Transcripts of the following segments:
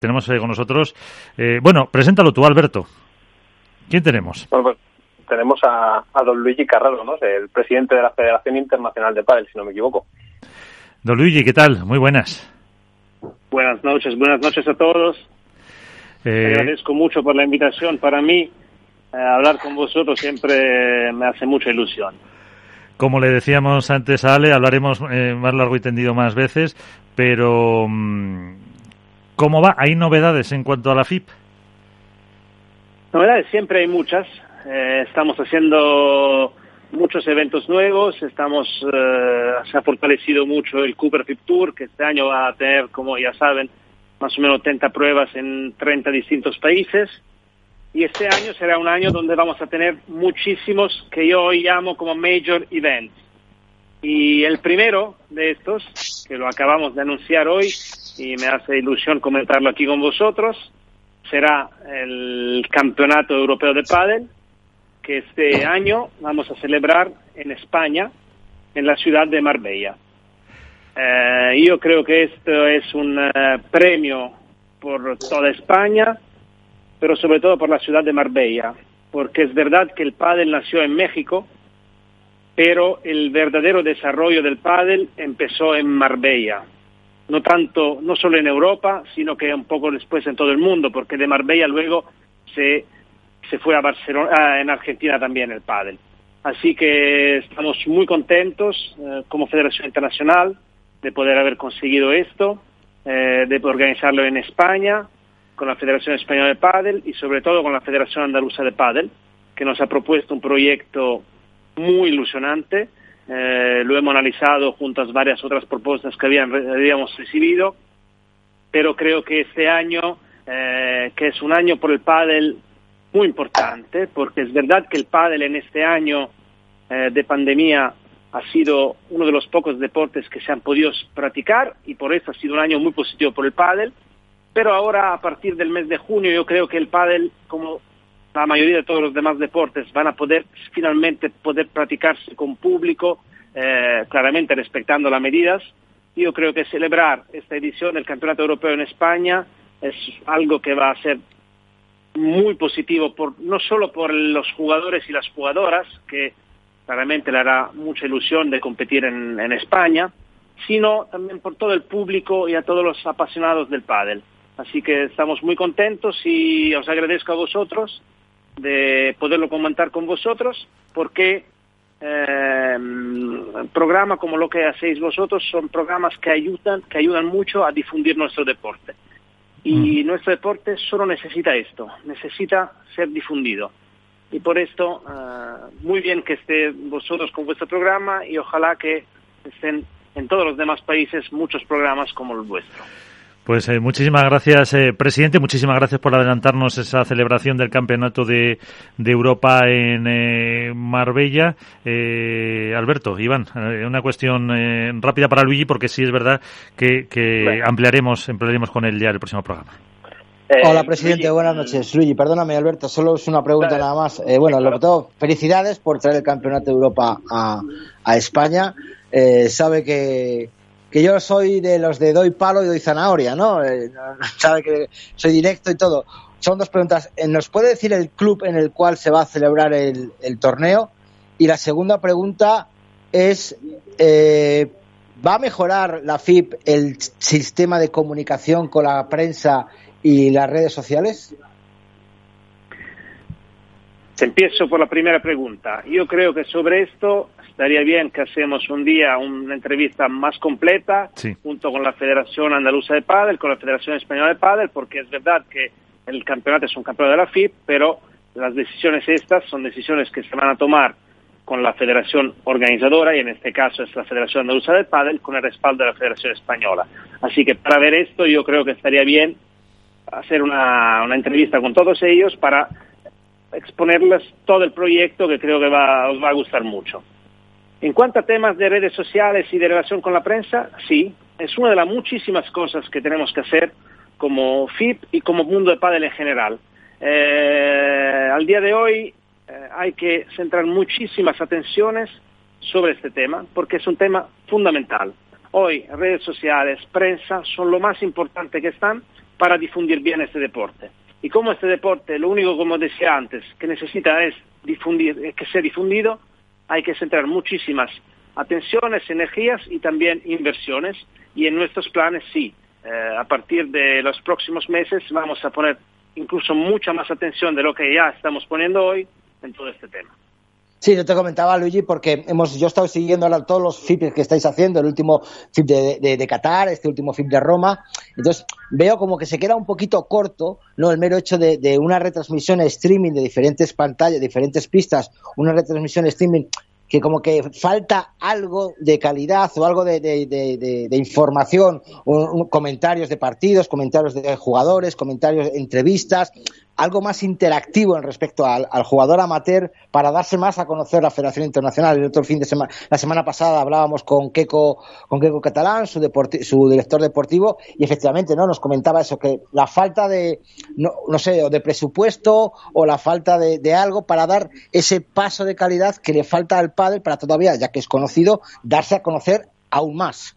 Tenemos eh, con nosotros, eh, bueno, preséntalo tú, Alberto. ¿Quién tenemos? Bueno, pues tenemos a, don Luigi Carraro, ¿no? el presidente de la Federación Internacional de Padel, si no me equivoco. Don Luigi, ¿qué tal? Muy buenas. Buenas noches, buenas noches a todos. Eh... Agradezco mucho por la invitación. Para mí, eh, hablar con vosotros siempre me hace mucha ilusión. Como le decíamos antes a Ale, hablaremos más largo y tendido más veces, pero mm, ¿Cómo va? ¿Hay novedades en cuanto a la FIP? Novedades siempre hay muchas. Eh, estamos haciendo muchos eventos nuevos. Estamos eh, se ha fortalecido mucho el Cooper FIP Tour, que este año va a tener, como ya saben, más o menos 30 pruebas en 30 distintos países. Y este año será un año donde vamos a tener muchísimos que yo hoy llamo como major events. Y el primero de estos, que lo acabamos de anunciar hoy, y me hace ilusión comentarlo aquí con vosotros. Será el Campeonato Europeo de Pádel que este año vamos a celebrar en España, en la ciudad de Marbella. Eh, yo creo que esto es un eh, premio por toda España, pero sobre todo por la ciudad de Marbella, porque es verdad que el pádel nació en México, pero el verdadero desarrollo del pádel empezó en Marbella no tanto, no solo en Europa, sino que un poco después en todo el mundo, porque de Marbella luego se, se fue a Barcelona, en Argentina también el pádel. Así que estamos muy contentos eh, como Federación Internacional de poder haber conseguido esto, eh, de organizarlo en España, con la Federación Española de Pádel y sobre todo con la Federación Andaluza de Pádel, que nos ha propuesto un proyecto muy ilusionante eh, lo hemos analizado junto a varias otras propuestas que habíamos recibido, pero creo que este año, eh, que es un año por el pádel muy importante, porque es verdad que el pádel en este año eh, de pandemia ha sido uno de los pocos deportes que se han podido practicar y por eso ha sido un año muy positivo por el pádel. Pero ahora, a partir del mes de junio, yo creo que el pádel, como la mayoría de todos los demás deportes van a poder finalmente poder practicarse con público, eh, claramente respetando las medidas. Yo creo que celebrar esta edición del Campeonato Europeo en España es algo que va a ser muy positivo, por, no solo por los jugadores y las jugadoras, que claramente le hará mucha ilusión de competir en, en España, sino también por todo el público y a todos los apasionados del pádel. Así que estamos muy contentos y os agradezco a vosotros de poderlo comentar con vosotros, porque eh, programas como lo que hacéis vosotros son programas que ayudan, que ayudan mucho a difundir nuestro deporte. Y mm. nuestro deporte solo necesita esto, necesita ser difundido. Y por esto, eh, muy bien que esté vosotros con vuestro programa y ojalá que estén en todos los demás países muchos programas como el vuestro. Pues eh, muchísimas gracias, eh, presidente. Muchísimas gracias por adelantarnos esa celebración del Campeonato de, Europa en eh, Marbella. Alberto, Iván, una cuestión rápida para Luigi, porque sí es verdad que, ampliaremos, ampliaremos con él ya el próximo programa. Hola, presidente. buenas noches. Luigi, perdóname, Alberto. Solo es una pregunta nada más. bueno, lo que todo, felicidades por traer el Campeonato de Europa a, a España. sabe que que yo soy de los de doy palo y doy zanahoria, ¿no? Eh, sabe que soy directo y todo. Son dos preguntas. Eh, ¿Nos puede decir el club en el cual se va a celebrar el, torneo? Y la segunda pregunta es, eh, ¿va a mejorar la FIP el sistema de comunicación con la prensa y las redes sociales? Empiezo por la primera pregunta. Yo creo que sobre esto estaría bien que hacemos un día una entrevista más completa junto con la Federación Andaluza de Padel, con la Federación Española de Padel, porque es verdad que el campeonato es un campeonato de la FIP, pero las decisiones estas son decisiones que se van a tomar con la federación organizadora y en este caso es la Federación Andaluza de Padel con el respaldo de la Federación Española. Así que para ver esto yo creo que estaría bien hacer una, una entrevista con todos ellos para exponerles todo el proyecto que creo que va, os va a gustar mucho. En cuanto a temas de redes sociales y de relación con la prensa, sí, es una de las muchísimas cosas que tenemos que hacer como FIP y como mundo de pádel en general. Eh, al día de hoy eh, hay que centrar muchísimas atenciones sobre este tema porque es un tema fundamental. Hoy redes sociales, prensa son lo más importante que están para difundir bien este deporte. Y como este deporte, lo único, como decía antes, que necesita es difundir, que sea difundido, hay que centrar muchísimas atenciones, energías y también inversiones. Y en nuestros planes sí, eh, a partir de los próximos meses vamos a poner incluso mucha más atención de lo que ya estamos poniendo hoy en todo este tema. Sí, yo te comentaba, Luigi, porque hemos, yo he estado siguiendo ahora todos los FIP que estáis haciendo, el último FIP de, de, Qatar, este último FIP de Roma. Entonces, veo como que se queda un poquito corto, ¿no? El mero hecho de, una retransmisión streaming de diferentes pantallas, diferentes pistas, una retransmisión streaming que como que falta algo de calidad o algo de, información, comentarios de partidos, comentarios de jugadores, comentarios, entrevistas, algo más interactivo en respecto al, jugador amateur para darse más a conocer la Federación Internacional. El otro fin de semana, la semana pasada hablábamos con Keco, con Keco Catalán, su, su director deportivo, y efectivamente, ¿no? Nos comentaba eso, que la falta de, no, no sé, o de presupuesto o la falta de, de, algo para dar ese paso de calidad que le falta al padre para todavía, ya que es conocido, darse a conocer aún más.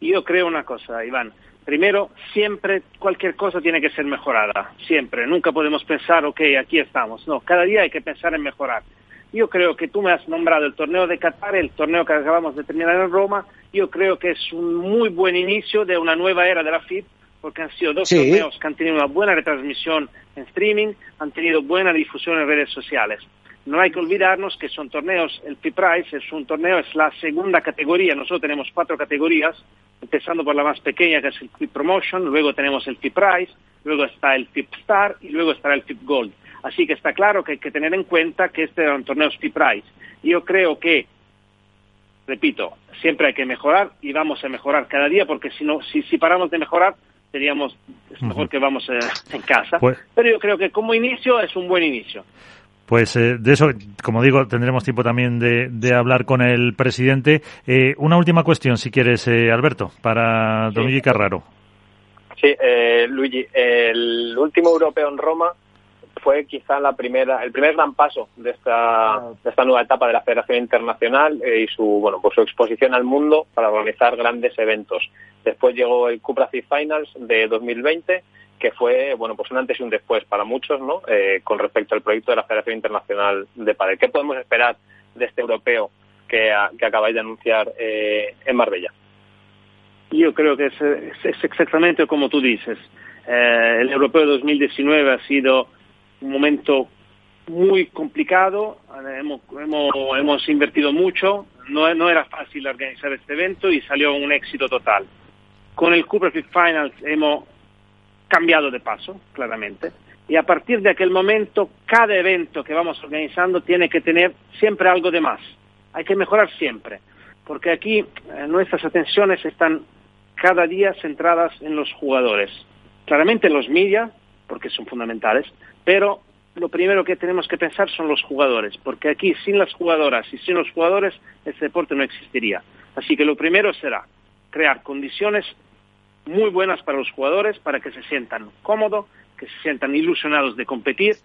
Yo creo una cosa, Iván Primero, siempre cualquier cosa tiene que ser mejorada, siempre. Nunca podemos pensar, ok, aquí estamos. No, cada día hay que pensar en mejorar. Yo creo que tú me has nombrado el torneo de Qatar, el torneo que acabamos de terminar en Roma. Yo creo que es un muy buen inicio de una nueva era de la FIP, porque han sido dos torneos que han tenido una buena retransmisión en streaming, han tenido buena difusión en redes sociales. No hay que olvidarnos que son torneos, el FIP Price es un torneo, es la segunda categoría, nosotros tenemos cuatro categorías, empezando por la más pequeña que es el FIP Promotion, luego tenemos el FIP Price, luego está el FIP Star y luego estará el FIP Gold. Así que está claro que hay que tener en cuenta que este es un torneo FIP Price. Yo creo que, repito, siempre hay que mejorar y vamos a mejorar cada día porque si, no, si, si paramos de mejorar, seríamos, es mejor que vamos eh, en casa. Pues Pero yo creo que como inicio es un buen inicio. Pues eh, de eso, como digo, tendremos tiempo también de, hablar con el presidente. Eh, una última cuestión, si quieres, eh, Alberto, para Don Luigi Carraro. Sí, Luigi, el último europeo en Roma fue quizá la primera, el primer gran paso de esta, de esta nueva etapa de la Federación Internacional y su, bueno, pues su exposición al mundo para organizar grandes eventos. Después llegó el Cupra Finals de 2020 que fue bueno pues un antes y un después para muchos no eh, con respecto al proyecto de la Federación Internacional de Padel. ¿Qué podemos esperar de este europeo que, que acabáis de anunciar eh, en Marbella? Yo creo que es, es, exactamente como tú dices. Eh, el europeo 2019 ha sido un momento muy complicado, hemos, hemos, hemos invertido mucho, no, no, era fácil organizar este evento y salió un éxito total. Con el Cooper Finals hemos cambiado de paso, claramente. Y a partir de aquel momento, cada evento que vamos organizando tiene que tener siempre algo de más. Hay que mejorar siempre, porque aquí eh, nuestras atenciones están cada día centradas en los jugadores. Claramente en los media, porque son fundamentales, pero lo primero que tenemos que pensar son los jugadores, porque aquí sin las jugadoras y sin los jugadores este deporte no existiría. Así que lo primero será crear condiciones muy buenas para los jugadores, para que se sientan cómodos, que se sientan ilusionados de competir,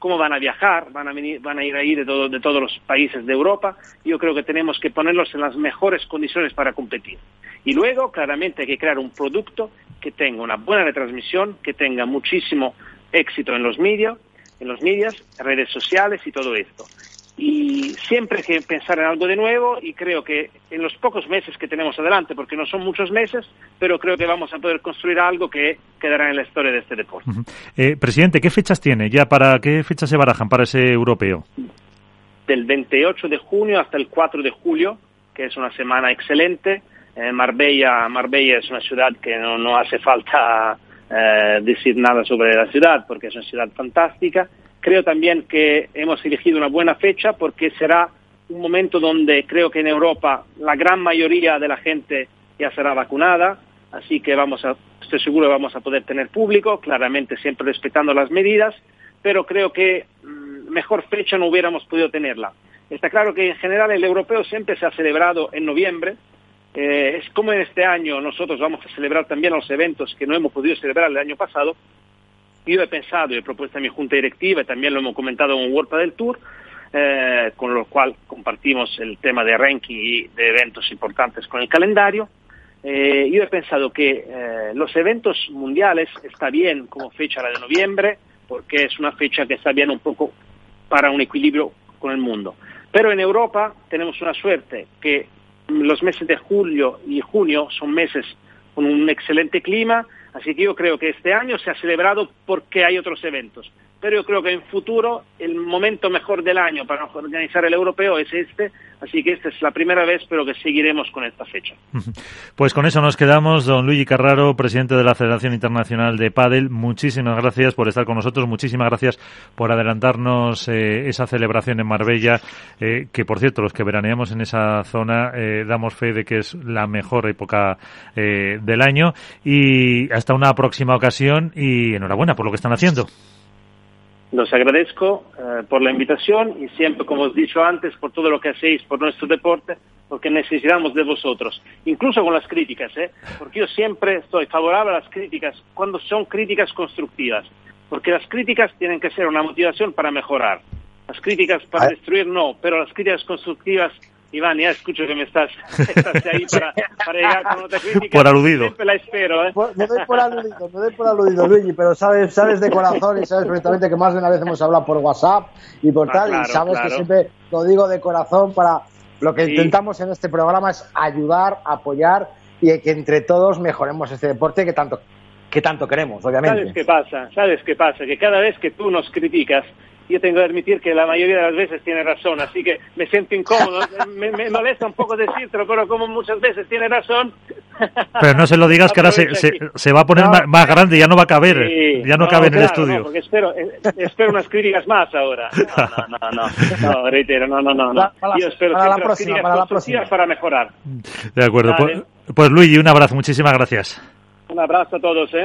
cómo van a viajar, van a, venir, van a ir ahí de, de todos los países de Europa. Yo creo que tenemos que ponerlos en las mejores condiciones para competir. Y luego, claramente, hay que crear un producto que tenga una buena retransmisión, que tenga muchísimo éxito en los medios, en los medios, redes sociales y todo esto y siempre hay que pensar en algo de nuevo y creo que en los pocos meses que tenemos adelante, porque no son muchos meses, pero creo que vamos a poder construir algo que quedará en la historia de este deporte. eh, presidente, ¿qué fechas tiene ya para qué fechas se barajan para ese europeo? Del 28 de junio hasta el 4 de julio, que es una semana excelente. Eh, Marbella, Marbella es una ciudad que no, no hace falta eh, decir nada sobre la ciudad porque es una ciudad fantástica Creo también que hemos elegido una buena fecha porque será un momento donde creo que en Europa la gran mayoría de la gente ya será vacunada, así que vamos a, estoy seguro que vamos a poder tener público, claramente siempre respetando las medidas, pero creo que mm, mejor fecha no hubiéramos podido tenerla. Está claro que en general el europeo siempre se ha celebrado en noviembre, eh, es como en este año nosotros vamos a celebrar también los eventos que no hemos podido celebrar el año pasado, yo he pensado y he propuesto a mi junta directiva, también lo hemos comentado en World del Tour, eh, con lo cual compartimos el tema de ranking y de eventos importantes con el calendario. eh, yo he pensado que eh, los eventos mundiales está bien como fecha la de noviembre, porque es una fecha que está bien un poco para un equilibrio con el mundo. Pero en Europa tenemos una suerte que los meses de julio y junio son meses con un excelente clima, así que yo creo que este año se ha celebrado porque hay otros eventos pero yo creo que en futuro el momento mejor del año para organizar el europeo es este, así que esta es la primera vez, pero que seguiremos con esta fecha. Pues con eso nos quedamos. Don Luigi Carraro, presidente de la Federación Internacional de Padel, muchísimas gracias por estar con nosotros, muchísimas gracias por adelantarnos eh, esa celebración en Marbella, eh, que por cierto, los que veraneamos en esa zona eh, damos fe de que es la mejor época del año y hasta una próxima ocasión y enhorabuena por lo que están haciendo. Los agradezco eh, por la invitación y siempre, como os he dicho antes, por todo lo que hacéis por nuestro deporte, porque necesitamos de vosotros, incluso con las críticas, ¿eh? porque yo siempre estoy favorable a las críticas cuando son críticas constructivas, porque las críticas tienen que ser una motivación para mejorar. Las críticas para destruir no, pero las críticas constructivas Iván, ya escucho que me estás, estás ahí para, para, llegar con otra crítica. Por aludido. Siempre la espero, ¿eh? me doy por aludido, me doy por aludido, Luigi, pero sabes, sabes de corazón y sabes perfectamente que más de una vez hemos hablado por WhatsApp y por ah, tal, y sabes que siempre lo digo de corazón para lo que intentamos en este programa es ayudar, apoyar y que entre todos mejoremos este deporte que tanto que tanto queremos, obviamente. ¿Sabes qué pasa? ¿Sabes qué pasa? Que cada vez que tú nos criticas, yo tengo que admitir que la mayoría de las veces tiene razón, así que me siento incómodo. me, me, molesta un poco decirlo, pero como muchas veces tiene razón. Pero no se lo digas que ahora se, se, va a poner más, grande, ya no va a caber, ya no, cabe en el estudio. porque espero, eh, espero unas críticas más ahora. No, no, no, no, reitero, no, no, no. no. Yo espero para la próxima, para la próxima. para mejorar. De acuerdo, pues, pues Luigi, un abrazo, muchísimas gracias. Un abrazo a todos, ¿eh?